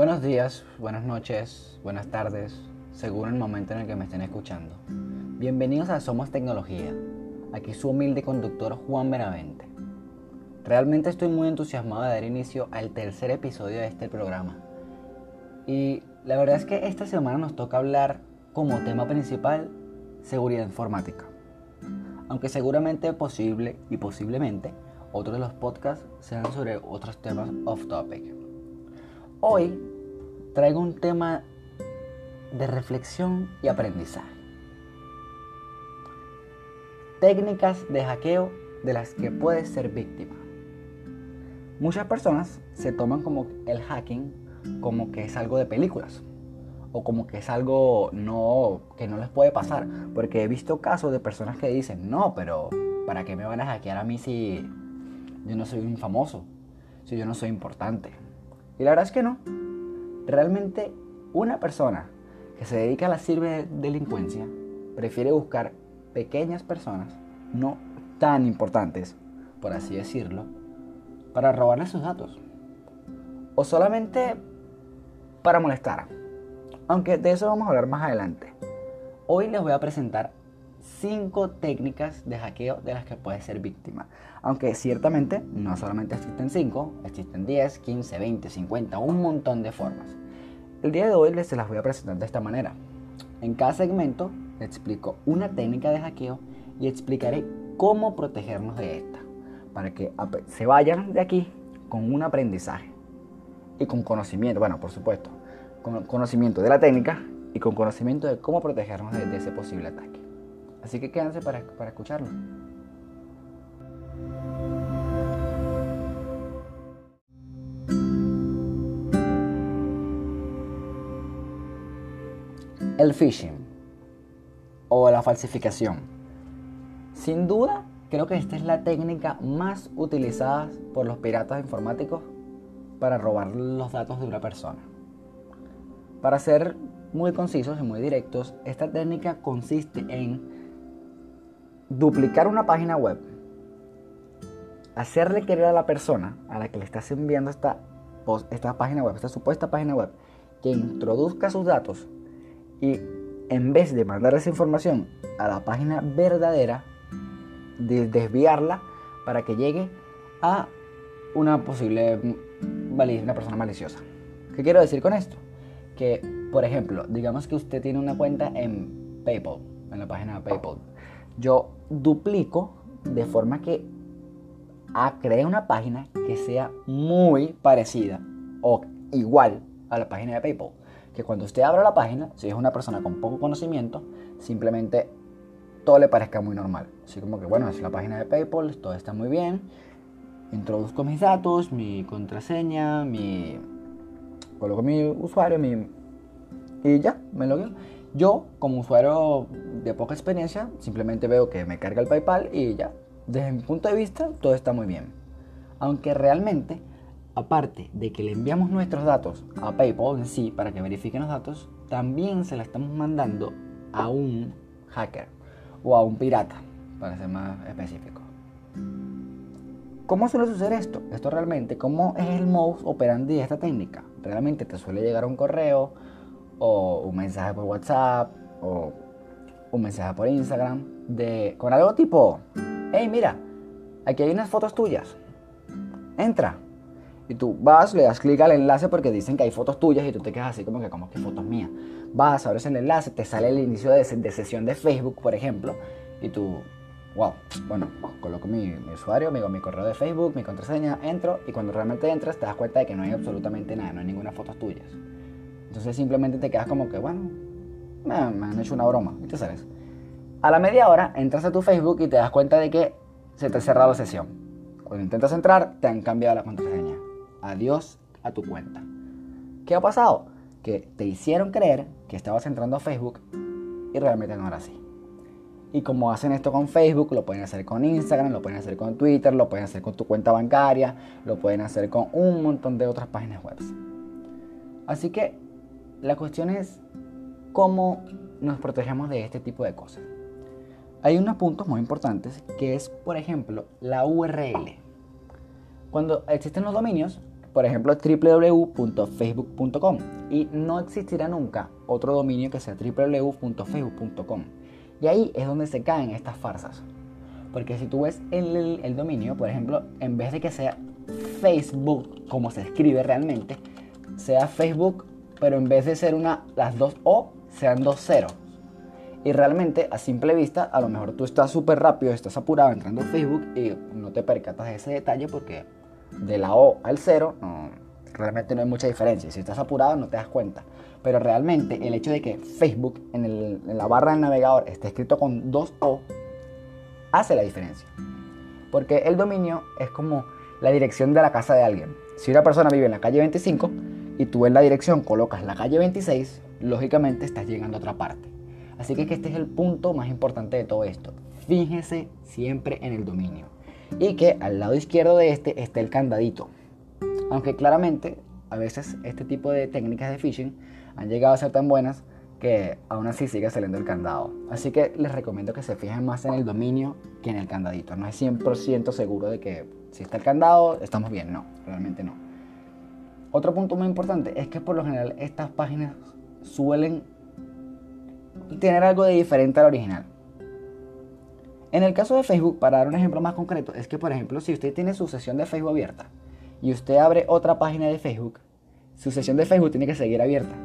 Buenos días, buenas noches, buenas tardes, según el momento en el que me estén escuchando. Bienvenidos a Somos Tecnología. Aquí su humilde conductor Juan Benavente. Realmente estoy muy entusiasmado de dar inicio al tercer episodio de este programa. Y la verdad es que esta semana nos toca hablar como tema principal seguridad informática. Aunque seguramente posible y posiblemente otros de los podcasts sean sobre otros temas off topic. Hoy traigo un tema de reflexión y aprendizaje. Técnicas de hackeo de las que puedes ser víctima. Muchas personas se toman como el hacking como que es algo de películas o como que es algo no que no les puede pasar, porque he visto casos de personas que dicen, "No, pero ¿para qué me van a hackear a mí si yo no soy un famoso? Si yo no soy importante?" Y la verdad es que no. Realmente una persona que se dedica a la ciberdelincuencia prefiere buscar pequeñas personas, no tan importantes, por así decirlo, para robarle sus datos. O solamente para molestar. Aunque de eso vamos a hablar más adelante. Hoy les voy a presentar 5 técnicas de hackeo de las que puedes ser víctima. Aunque ciertamente no solamente existen 5, existen 10, 15, 20, 50, un montón de formas. El día de hoy les las voy a presentar de esta manera. En cada segmento les explico una técnica de hackeo y explicaré cómo protegernos de esta, para que se vayan de aquí con un aprendizaje y con conocimiento, bueno, por supuesto, con conocimiento de la técnica y con conocimiento de cómo protegernos de, ese posible ataque. Así que quédense para, para escucharlo. El phishing o la falsificación. Sin duda, creo que esta es la técnica más utilizada por los piratas informáticos para robar los datos de una persona. Para ser muy concisos y muy directos, esta técnica consiste en duplicar una página web, hacerle querer a la persona a la que le estás enviando esta, esta página web, esta supuesta página web, que introduzca sus datos y en vez de mandar esa información a la página verdadera, de desviarla para que llegue a una posible una persona maliciosa. ¿Qué quiero decir con esto? Que, por ejemplo, digamos que usted tiene una cuenta en PayPal, en la página de PayPal. Yo duplico de forma que a cree una página que sea muy parecida o igual a la página de PayPal que cuando usted abra la página, si es una persona con poco conocimiento, simplemente todo le parezca muy normal. Así como que, bueno, es la página de PayPal, todo está muy bien. Introduzco mis datos, mi contraseña, mi... Coloco mi usuario, mi... Y ya, me logueo. Yo, como usuario de poca experiencia, simplemente veo que me carga el PayPal y ya. Desde mi punto de vista, todo está muy bien. Aunque realmente aparte de que le enviamos nuestros datos a PayPal en sí para que verifiquen los datos, también se la estamos mandando a un hacker o a un pirata, para ser más específico. ¿Cómo suele suceder esto? Esto realmente, ¿cómo es el modus operandi de esta técnica? Realmente te suele llegar un correo o un mensaje por WhatsApp o un mensaje por Instagram de, con algo tipo, hey mira, aquí hay unas fotos tuyas, entra, y tú vas, le das clic al enlace porque dicen que hay fotos tuyas y tú te quedas así como que, como que fotos mías. Vas, abres el enlace, te sale el inicio de, sesión de Facebook, por ejemplo, y tú, wow, bueno, coloco mi, usuario, mi, mi correo de Facebook, mi contraseña, entro y cuando realmente entras te das cuenta de que no hay absolutamente nada, no hay ninguna fotos tuyas. Entonces simplemente te quedas como que, bueno, me, me han hecho una broma y te sales. A la media hora entras a tu Facebook y te das cuenta de que se te ha cerrado la sesión. Cuando intentas entrar, te han cambiado la contraseña adiós a tu cuenta. ¿Qué ha pasado? Que te hicieron creer que estabas entrando a Facebook y realmente no era así. Y como hacen esto con Facebook, lo pueden hacer con Instagram, lo pueden hacer con Twitter, lo pueden hacer con tu cuenta bancaria, lo pueden hacer con un montón de otras páginas web. Así que la cuestión es cómo nos protegemos de este tipo de cosas. Hay unos puntos muy importantes que es, por ejemplo, la URL. Cuando existen los dominios, por ejemplo, www.facebook.com y no existirá nunca otro dominio que sea www.facebook.com. Y ahí es donde se caen estas farsas. Porque si tú ves el, dominio, por ejemplo, en vez de que sea Facebook, como se escribe realmente, sea Facebook, pero en vez de ser una, las dos O, sean dos ceros. Y realmente, a simple vista, a lo mejor tú estás súper rápido, estás apurado entrando a Facebook y no te percatas de ese detalle porque de la O al cero, realmente no hay mucha diferencia. Si estás apurado no te das cuenta. Pero realmente el hecho de que Facebook en, la barra del navegador esté escrito con dos O hace la diferencia. Porque el dominio es como la dirección de la casa de alguien. Si una persona vive en la calle 25 y tú en la dirección colocas la calle 26, lógicamente estás llegando a otra parte. Así que este es el punto más importante de todo esto. Fíjese siempre en el dominio y que al lado izquierdo de este esté el candadito. Aunque claramente a veces este tipo de técnicas de phishing han llegado a ser tan buenas que aún así sigue saliendo el candado. Así que les recomiendo que se fijen más en el dominio que en el candadito. No es 100% seguro de que si está el candado estamos bien. No, realmente no. Otro punto muy importante es que por lo general estas páginas suelen tener algo de diferente al original. En el caso de Facebook, para dar un ejemplo más concreto, es que, por ejemplo, si usted tiene su sesión de Facebook abierta y usted abre otra página de Facebook, su sesión de Facebook tiene que seguir abierta.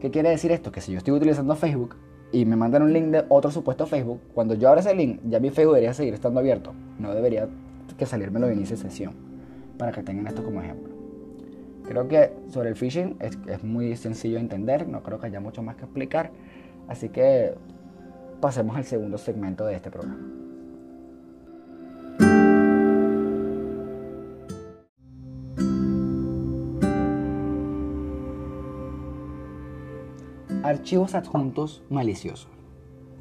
¿Qué quiere decir esto? Que si yo estoy utilizando Facebook y me mandan un link de otro supuesto Facebook, cuando yo abra ese link, ya mi Facebook debería seguir estando abierto. No debería que salirme lo inicio de sesión. Para que tengan esto como ejemplo. Creo que sobre el phishing es, es muy sencillo de entender, no creo que haya mucho más que explicar. Así que pasemos al segundo segmento de este programa. Archivos adjuntos maliciosos.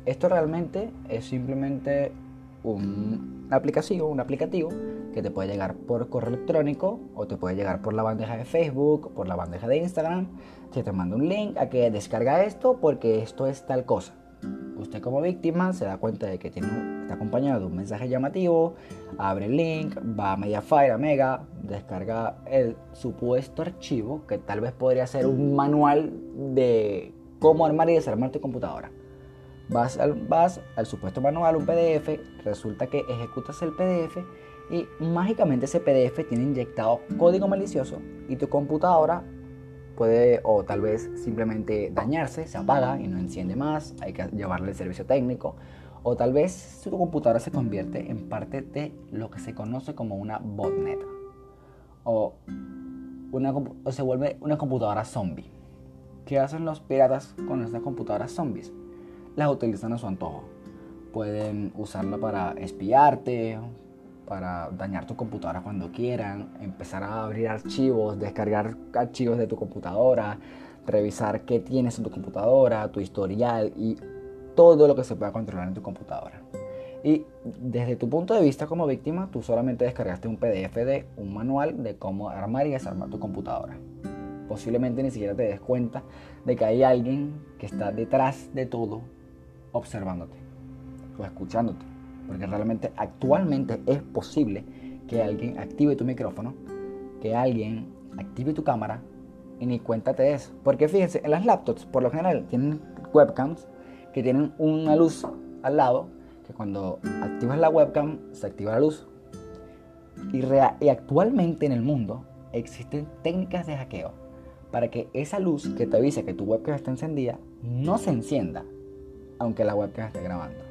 Esto realmente es simplemente un aplicativo, un aplicativo que te puede llegar por correo electrónico o te puede llegar por la bandeja de Facebook, por la bandeja de Instagram. Se te manda un link a que descarga esto porque esto es tal cosa usted como víctima se da cuenta de que tiene, está acompañado de un mensaje llamativo, abre el link, va a Mediafire, a Mega, descarga el supuesto archivo que tal vez podría ser un manual de cómo armar y desarmar tu computadora. Vas al, supuesto manual, un PDF, resulta que ejecutas el PDF y mágicamente ese PDF tiene inyectado código malicioso y tu computadora puede o tal vez simplemente dañarse, se apaga y no enciende más, hay que llevarle el servicio técnico, o tal vez su computadora se convierte en parte de lo que se conoce como una botnet, o, una, o se vuelve una computadora zombie. ¿Qué hacen los piratas con estas computadoras zombies? Las utilizan a su antojo. Pueden usarla para espiarte, para dañar tu computadora cuando quieran, empezar a abrir archivos, descargar archivos de tu computadora, revisar qué tienes en tu computadora, tu historial y todo lo que se pueda controlar en tu computadora. Y desde tu punto de vista como víctima, tú solamente descargaste un PDF de un manual de cómo armar y desarmar tu computadora. Posiblemente ni siquiera te des cuenta de que hay alguien que está detrás de todo observándote o escuchándote. Porque realmente actualmente es posible que alguien active tu micrófono, que alguien active tu cámara y ni cuenta te des. Porque fíjense, en las laptops por lo general tienen webcams que tienen una luz al lado, que cuando activas la webcam se activa la luz. Y, y actualmente en el mundo existen técnicas de hackeo para que esa luz que te avisa que tu webcam está encendida no se encienda, aunque la webcam esté grabando.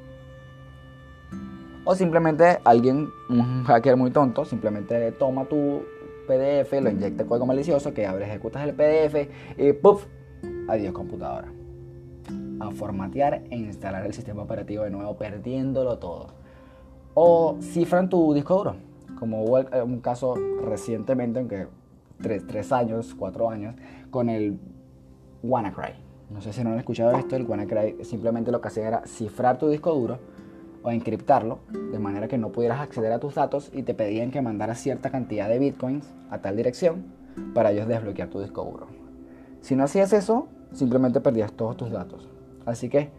O simplemente alguien, un hacker muy tonto, simplemente toma tu PDF, lo inyecta código malicioso, que abre, ejecutas el PDF y ¡puff! Adiós computadora. A formatear e instalar el sistema operativo de nuevo, perdiéndolo todo. O cifran tu disco duro, como hubo un caso recientemente, aunque tres, tres años, cuatro años, con el WannaCry. No sé si no han escuchado esto, el WannaCry simplemente lo que hacía era cifrar tu disco duro o encriptarlo de manera que no pudieras acceder a tus datos y te pedían que mandaras cierta cantidad de bitcoins a tal dirección para ellos desbloquear tu disco duro. Si no hacías eso, simplemente perdías todos tus datos. Así que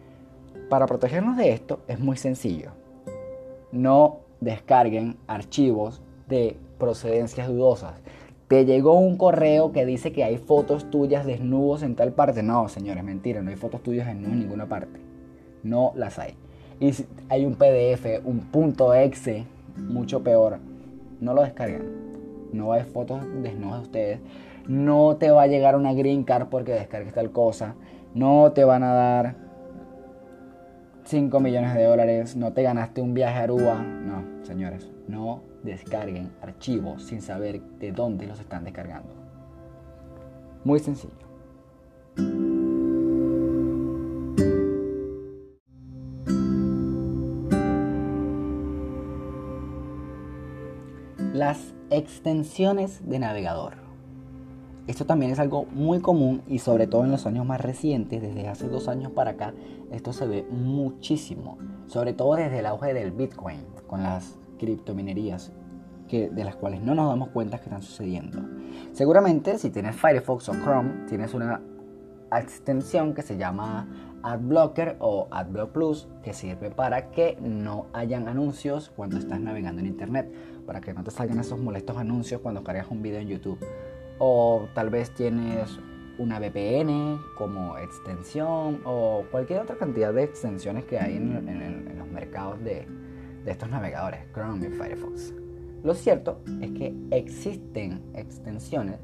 para protegernos de esto es muy sencillo. No descarguen archivos de procedencias dudosas. Te llegó un correo que dice que hay fotos tuyas desnudos en tal parte. No, señores, mentira, no hay fotos tuyas desnudos en ninguna parte. No las hay. Y si hay un PDF, un punto exe, mucho peor, no lo descarguen. No hay fotos desnudas de ustedes. No te va a llegar una green card porque descargues tal cosa. No te van a dar 5 millones de dólares. No te ganaste un viaje a Aruba. No, señores, no descarguen archivos sin saber de dónde los están descargando. Muy sencillo. Las extensiones de navegador. Esto también es algo muy común y sobre todo en los años más recientes, desde hace dos años para acá, esto se ve muchísimo, sobre todo desde el auge del Bitcoin, con las criptominerías que, de las cuales no nos damos cuenta que están sucediendo. Seguramente si tienes Firefox o Chrome, tienes una extensión que se llama AdBlocker o AdBlock Plus que sirve para que no hayan anuncios cuando estás navegando en internet, para que no te salgan esos molestos anuncios cuando cargas un video en YouTube. O tal vez tienes una VPN como extensión o cualquier otra cantidad de extensiones que hay en los mercados de, de estos navegadores, Chrome y Firefox. Lo cierto es que existen extensiones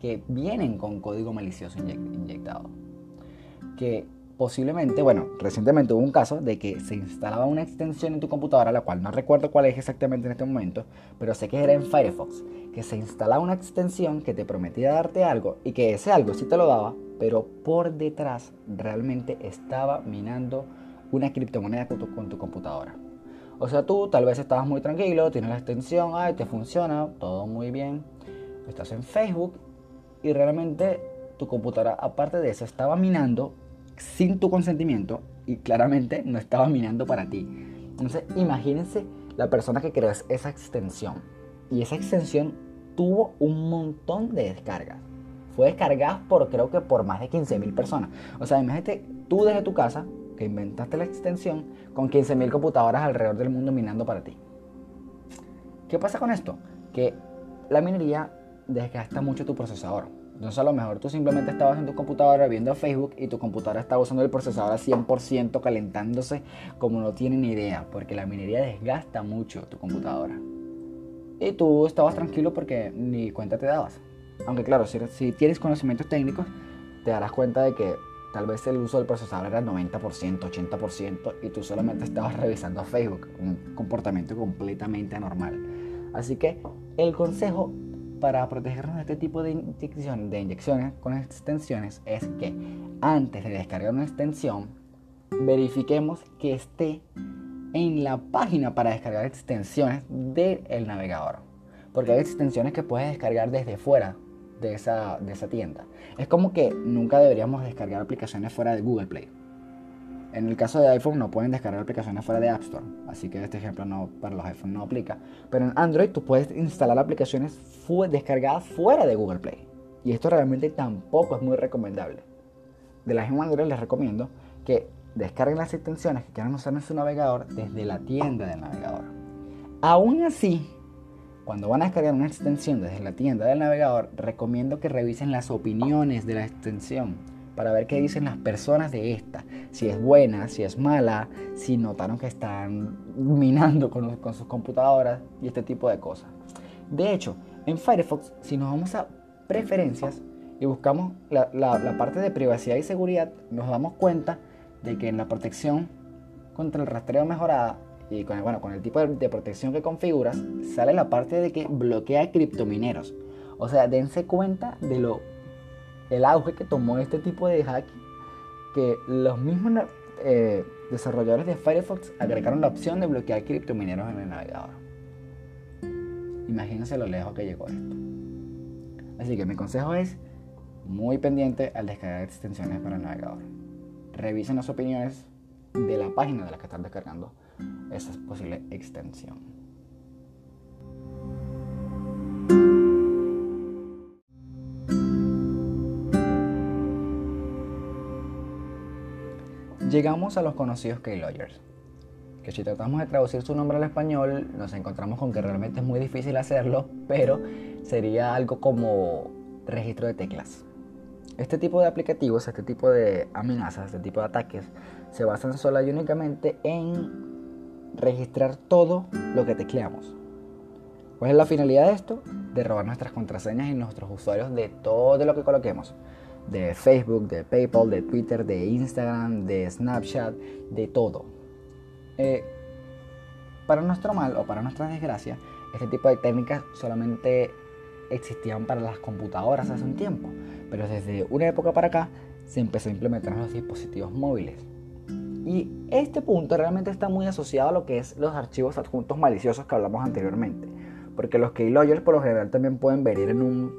que vienen con código malicioso inyectado. Que posiblemente, bueno, recientemente hubo un caso de que se instalaba una extensión en tu computadora, la cual no recuerdo cuál es exactamente en este momento, pero sé que era en Firefox, que se instalaba una extensión que te prometía darte algo y que ese algo sí te lo daba, pero por detrás realmente estaba minando una criptomoneda con tu, con tu computadora. O sea, tú tal vez estabas muy tranquilo, tienes la extensión, ay, te funciona, todo muy bien. Estás en Facebook y realmente tu computadora, aparte de eso, estaba minando sin tu consentimiento y claramente no estaba minando para ti. Entonces, imagínense la persona que creó esa extensión. Y esa extensión tuvo un montón de descargas. Fue descargada por creo que por más de 15.000 personas. O sea, imagínate tú desde tu casa que inventaste la extensión con 15.000 computadoras alrededor del mundo minando para ti. ¿Qué pasa con esto? Que la minería desgasta mucho tu procesador. Entonces a lo mejor tú simplemente estabas en tu computadora viendo Facebook y tu computadora estaba usando el procesador a 100% calentándose como no tienen idea, porque la minería desgasta mucho tu computadora. Y tú estabas tranquilo porque ni cuenta te dabas. Aunque claro, si, si tienes conocimientos técnicos, te darás cuenta de que Tal vez el uso del procesador era 90%, 80% y tú solamente estabas revisando Facebook, un comportamiento completamente anormal. Así que el consejo para protegernos de este tipo de, inyecciones, de inyecciones con extensiones es que antes de descargar una extensión, verifiquemos que esté en la página para descargar extensiones del navegador. Porque hay extensiones que puedes descargar desde fuera de esa, de esa tienda. Es como que nunca deberíamos descargar aplicaciones fuera de Google Play. En el caso de iPhone no pueden descargar aplicaciones fuera de App Store, así que este ejemplo no, para los iPhones no aplica. Pero en Android tú puedes instalar aplicaciones descargadas fuera de Google Play. Y esto realmente tampoco es muy recomendable. De la misma manera les recomiendo que descarguen las extensiones que quieran usar en su navegador desde la tienda del navegador. Aún así, cuando van a descargar una extensión desde la tienda del navegador, recomiendo que revisen las opiniones de la extensión para ver qué dicen las personas de esta. Si es buena, si es mala, si notaron que están minando con, sus computadoras y este tipo de cosas. De hecho, en Firefox, si nos vamos a preferencias y buscamos la, la parte de privacidad y seguridad, nos damos cuenta de que en la protección contra el rastreo mejorada y con el, bueno, con el tipo de, protección que configuras, sale la parte de que bloquea criptomineros. O sea, dense cuenta de lo el auge que tomó este tipo de hack que los mismos eh, desarrolladores de Firefox agregaron la opción de bloquear criptomineros en el navegador. Imagínense lo lejos que llegó esto. Así que mi consejo es muy pendiente al descargar extensiones para el navegador. Revisen las opiniones de la página de la que están descargando esa posible extensión. Llegamos a los conocidos Keyloggers. que si tratamos de traducir su nombre al español nos encontramos con que realmente es muy difícil hacerlo, pero sería algo como registro de teclas. Este tipo de aplicativos, este tipo de amenazas, este tipo de ataques se basan sola y únicamente en registrar todo lo que tecleamos. ¿Cuál es la finalidad de esto? De robar nuestras contraseñas y nuestros usuarios de todo lo que coloquemos. De Facebook, de PayPal, de Twitter, de Instagram, de Snapchat, de todo. Eh, para nuestro mal o para nuestra desgracia, este tipo de técnicas solamente existían para las computadoras hace un tiempo, pero desde una época para acá se empezó a implementar en los dispositivos móviles. Y este punto realmente está muy asociado a lo que es los archivos adjuntos maliciosos que hablamos anteriormente. Porque los keyloggers por lo general también pueden venir en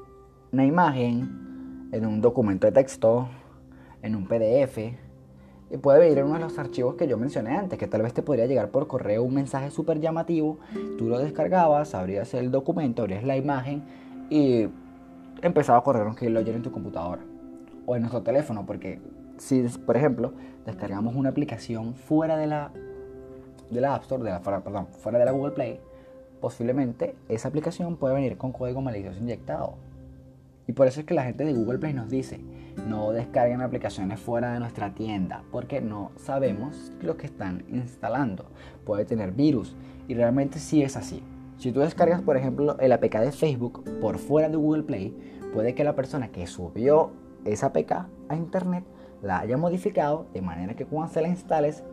una imagen, en un documento de texto, en un PDF. Y puede venir en uno de los archivos que yo mencioné antes, que tal vez te podría llegar por correo un mensaje súper llamativo. Tú lo descargabas, abrías el documento, abrías la imagen y empezaba a correr un keylogger en tu computadora o en nuestro teléfono, porque si, por ejemplo, descargamos una aplicación fuera de la, de la App Store, de la, perdón, fuera de la Google Play, posiblemente esa aplicación puede venir con código malicioso inyectado. Y por eso es que la gente de Google Play nos dice, no descarguen aplicaciones fuera de nuestra tienda, porque no sabemos lo que están instalando. Puede tener virus. Y realmente sí es así. Si tú descargas, por ejemplo, el APK de Facebook por fuera de Google Play, puede que la persona que subió esa APK a Internet la haya modificado de manera que cuando se la instales,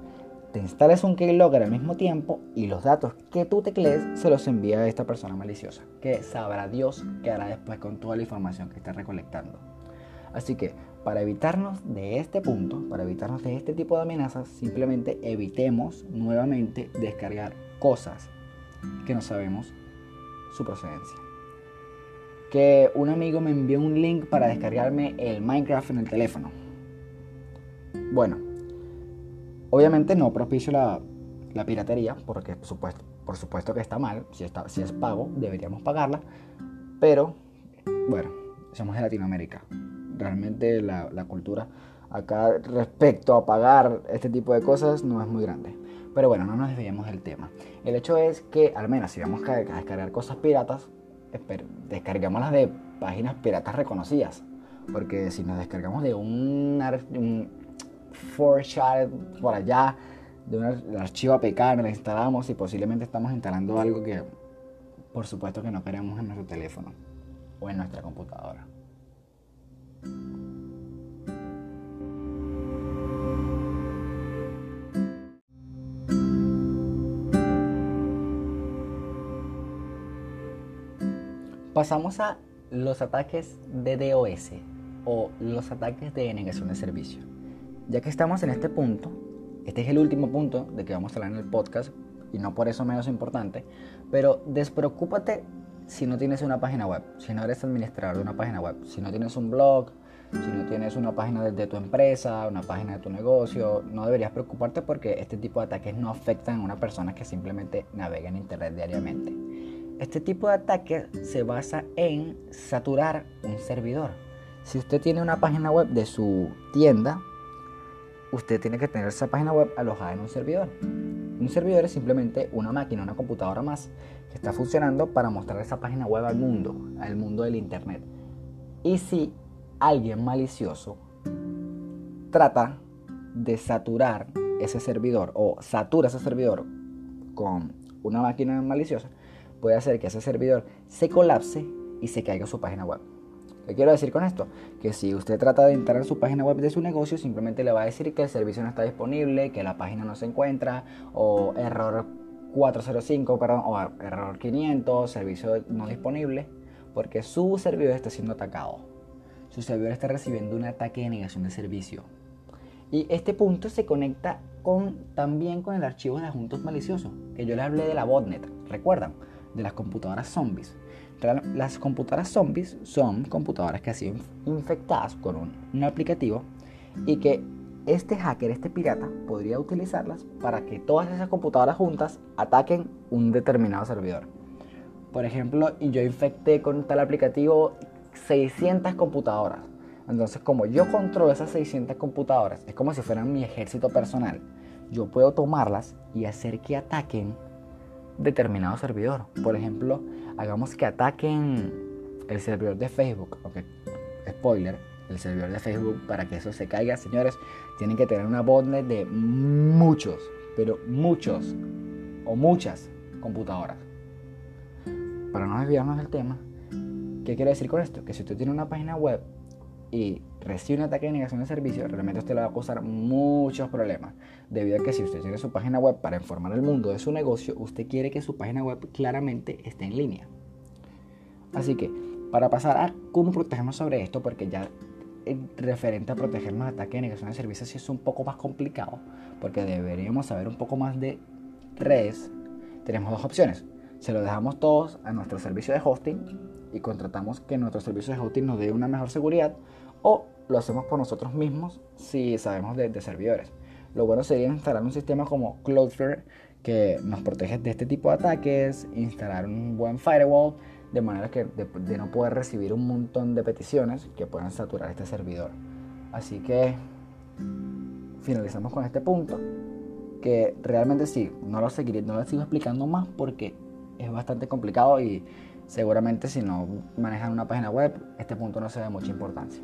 te instales un keylogger al mismo tiempo y los datos que tú teclees se los envía a esta persona maliciosa, que sabrá Dios qué hará después con toda la información que está recolectando. Así que para evitarnos de este punto, para evitarnos de este tipo de amenazas, simplemente evitemos nuevamente descargar cosas que no sabemos su procedencia. Que un amigo me envió un link para descargarme el Minecraft en el teléfono. Bueno, obviamente no propicio la, piratería, porque por supuesto, que está mal, si, es pago, deberíamos pagarla, pero bueno, somos de Latinoamérica. Realmente la, la cultura acá respecto a pagar este tipo de cosas no es muy grande. Pero bueno, no nos desviemos del tema. El hecho es que, al menos si vamos a descargar cosas piratas, descarguémoslas de páginas piratas reconocidas. Porque si nos descargamos de un, un por allá, de un archivo APK, nos la instalamos y posiblemente estamos instalando algo que, por supuesto, que no queremos en nuestro teléfono o en nuestra computadora. Pasamos a los ataques de DOS o los ataques de negación de servicio. Ya que estamos en este punto, este es el último punto de que vamos a hablar en el podcast y no por eso menos importante, pero despreocúpate si no tienes una página web, si no eres administrador de una página web, si no tienes un blog, si no tienes una página de, tu empresa, una página de tu negocio, no deberías preocuparte porque este tipo de ataques no afectan a una persona que simplemente navega en internet diariamente. Este tipo de ataque se basa en saturar un servidor. Si usted tiene una página web de su tienda, usted tiene que tener esa página web alojada en un servidor. Un servidor es simplemente una máquina, una computadora más que está funcionando para mostrar esa página web al mundo, al mundo del Internet. Y si alguien malicioso trata de saturar ese servidor o satura ese servidor con una máquina maliciosa, puede hacer que ese servidor se colapse y se caiga su página web. ¿Qué quiero decir con esto? Que si usted trata de entrar en su página web de su negocio, simplemente le va a decir que el servicio no está disponible, que la página no se encuentra, o error 405, perdón, o error 500, servicio no disponible, porque su servidor está siendo atacado. Su servidor está recibiendo un ataque de negación de servicio. Y este punto se conecta con, también con el archivo de adjuntos maliciosos, que yo les hablé de la botnet, ¿recuerdan? de las computadoras zombies. Las computadoras zombies son computadoras que han sido infectadas con un, aplicativo y que este hacker, este pirata, podría utilizarlas para que todas esas computadoras juntas ataquen un determinado servidor. Por ejemplo, yo infecté con tal aplicativo 600 computadoras. Entonces, como yo controlo esas 600 computadoras, es como si fueran mi ejército personal. yo puedo tomarlas y hacer que ataquen determinado servidor. Por ejemplo, hagamos que ataquen el servidor de Facebook. Ok, spoiler, el servidor de Facebook para que eso se caiga, señores, tienen que tener una botnet de muchos, pero muchos o muchas computadoras. Para no desviarnos del tema, ¿qué quiero decir con esto? Que si usted tiene una página web y recibe un ataque de negación de servicio, realmente usted le va a causar muchos problemas. Debido a que si usted tiene su página web para informar al mundo de su negocio, usted quiere que su página web claramente esté en línea. Así que, para pasar a cómo protegernos sobre esto, porque ya referente a protegernos de ataque de negación de servicio sí es un poco más complicado, porque deberíamos saber un poco más de redes. Tenemos dos opciones. Se lo dejamos todos a nuestro servicio de hosting y contratamos que nuestro servicio de hosting nos dé una mejor seguridad o lo hacemos por nosotros mismos si sabemos de, servidores. Lo bueno sería instalar un sistema como Cloudflare que nos protege de este tipo de ataques, instalar un buen firewall, de manera que de, no poder recibir un montón de peticiones que puedan saturar este servidor. Así que finalizamos con este punto, que realmente sí, no lo seguiré, no lo sigo explicando más porque es bastante complicado y seguramente si no manejan una página web, este punto no se da mucha importancia.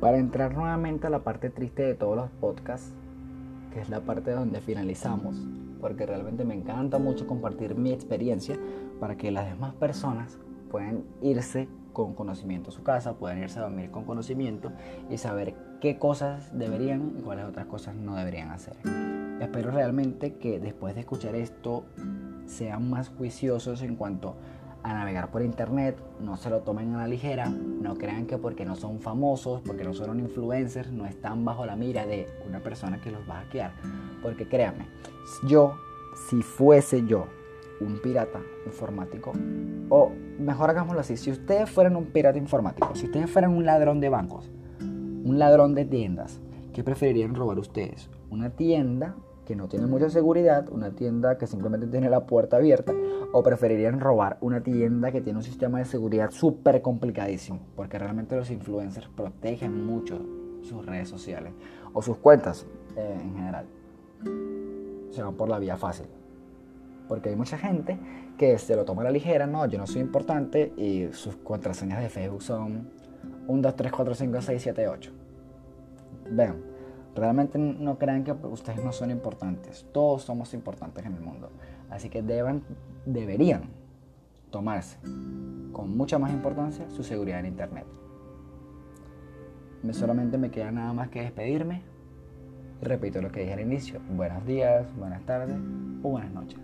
Para entrar nuevamente a la parte triste de todos los podcasts, que es la parte donde finalizamos, porque realmente me encanta mucho compartir mi experiencia para que las demás personas puedan irse con conocimiento a su casa, puedan irse a dormir con conocimiento y saber qué cosas deberían y cuáles otras cosas no deberían hacer. Espero realmente que después de escuchar esto sean más juiciosos en cuanto a navegar por internet, no se lo tomen a la ligera, no crean que porque no son famosos, porque no son influencers, no están bajo la mira de una persona que los va a hackear. Porque créanme, yo, si fuese yo un pirata informático, o mejor hagámoslo así, si ustedes fueran un pirata informático, si ustedes fueran un ladrón de bancos, un ladrón de tiendas, ¿qué preferirían robar ustedes? ¿Una tienda que no tiene mucha seguridad, una tienda que simplemente tiene la puerta abierta, o preferirían robar una tienda que tiene un sistema de seguridad súper complicadísimo, porque realmente los influencers protegen mucho sus redes sociales o sus cuentas eh, en general. Se van por la vía fácil. Porque hay mucha gente que se lo toma a la ligera, no, yo no soy importante y sus contraseñas de Facebook son 1, 2, 3, 4, 5, 6, 7, 8. Vean, realmente no crean que ustedes no son importantes. Todos somos importantes en el mundo. Así que deben, deberían tomarse con mucha más importancia su seguridad en Internet. Solamente me queda nada más que despedirme. Y repito lo que dije al inicio. Buenos días, buenas tardes o buenas noches.